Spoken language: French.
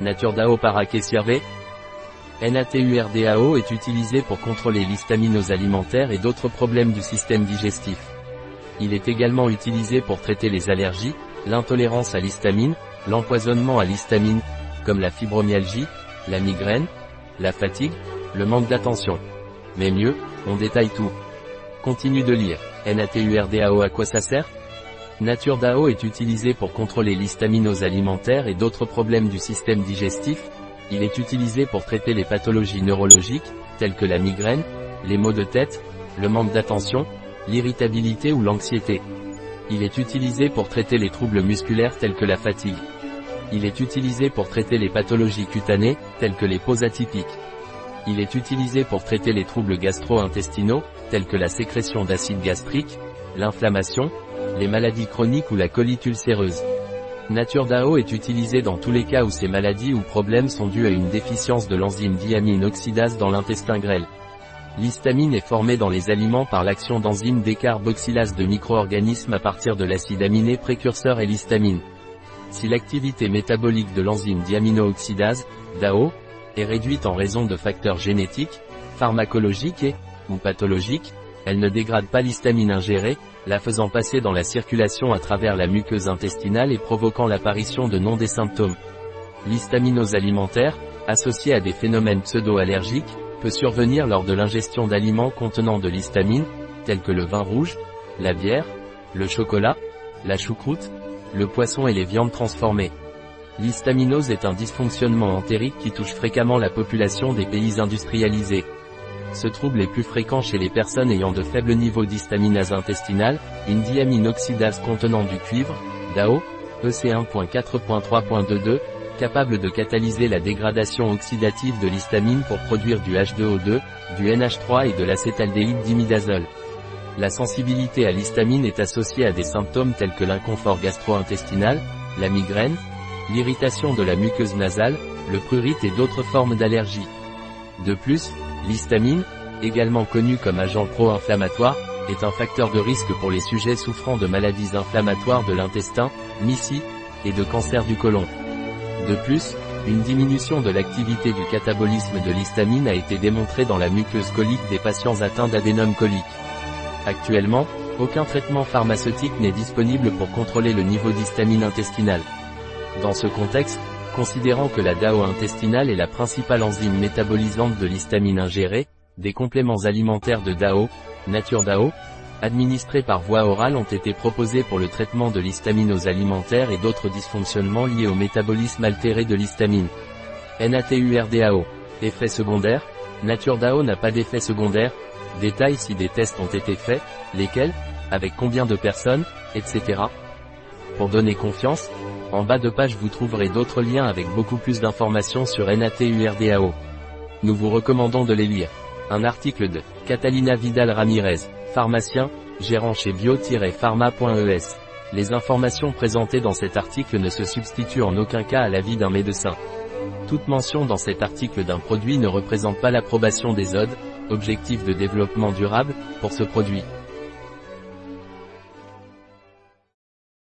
Nature DAO Paraquet NATURDAO est utilisé pour contrôler l'histamine alimentaires et d'autres problèmes du système digestif. Il est également utilisé pour traiter les allergies, l'intolérance à l'histamine, l'empoisonnement à l'histamine, comme la fibromyalgie, la migraine, la fatigue, le manque d'attention. Mais mieux, on détaille tout. Continue de lire. NATURDAO à quoi ça sert? Nature DAO est utilisé pour contrôler l'histaminose alimentaire et d'autres problèmes du système digestif. Il est utilisé pour traiter les pathologies neurologiques, telles que la migraine, les maux de tête, le manque d'attention, l'irritabilité ou l'anxiété. Il est utilisé pour traiter les troubles musculaires tels que la fatigue. Il est utilisé pour traiter les pathologies cutanées, telles que les peaux atypiques. Il est utilisé pour traiter les troubles gastro-intestinaux, tels que la sécrétion d'acide gastrique, l'inflammation, les maladies chroniques ou la colite ulcéreuse. Nature DAO est utilisé dans tous les cas où ces maladies ou problèmes sont dus à une déficience de l'enzyme diamine oxydase dans l'intestin grêle. L'histamine est formée dans les aliments par l'action d'enzymes décarboxylase de micro-organismes à partir de l'acide aminé précurseur et l'histamine. Si l'activité métabolique de l'enzyme diaminooxydase, DAO, est réduite en raison de facteurs génétiques, pharmacologiques et, ou pathologiques, elle ne dégrade pas l'histamine ingérée, la faisant passer dans la circulation à travers la muqueuse intestinale et provoquant l'apparition de non des symptômes. L'histaminose alimentaire, associée à des phénomènes pseudo-allergiques, peut survenir lors de l'ingestion d'aliments contenant de l'histamine, tels que le vin rouge, la bière, le chocolat, la choucroute, le poisson et les viandes transformées. L'histaminose est un dysfonctionnement entérique qui touche fréquemment la population des pays industrialisés. Ce trouble est plus fréquent chez les personnes ayant de faibles niveaux d'histaminase intestinale, une diamine oxydase contenant du cuivre, DAO, EC1.4.3.22, capable de catalyser la dégradation oxydative de l'histamine pour produire du H2O2, du NH3 et de l'acétaldéhyde d'imidazole. La sensibilité à l'histamine est associée à des symptômes tels que l'inconfort gastro-intestinal, la migraine, l'irritation de la muqueuse nasale, le prurite et d'autres formes d'allergie. De plus, l'histamine, également connue comme agent pro-inflammatoire, est un facteur de risque pour les sujets souffrant de maladies inflammatoires de l'intestin, MICI, et de cancer du côlon. De plus, une diminution de l'activité du catabolisme de l'histamine a été démontrée dans la muqueuse colique des patients atteints d'adénome colique. Actuellement, aucun traitement pharmaceutique n'est disponible pour contrôler le niveau d'histamine intestinale. Dans ce contexte, considérant que la DAO intestinale est la principale enzyme métabolisante de l'histamine ingérée, des compléments alimentaires de DAO, Nature DAO, administrés par voie orale ont été proposés pour le traitement de l'histaminose alimentaire et d'autres dysfonctionnements liés au métabolisme altéré de l'histamine. NATURDAO. Effets secondaires Nature DAO n'a pas d'effets secondaires. Détails si des tests ont été faits, lesquels, avec combien de personnes, etc. Pour donner confiance, en bas de page vous trouverez d'autres liens avec beaucoup plus d'informations sur NATURDAO. Nous vous recommandons de les lire. Un article de Catalina Vidal Ramirez, pharmacien, gérant chez bio-pharma.es. Les informations présentées dans cet article ne se substituent en aucun cas à l'avis d'un médecin. Toute mention dans cet article d'un produit ne représente pas l'approbation des ODE, objectifs de développement durable, pour ce produit.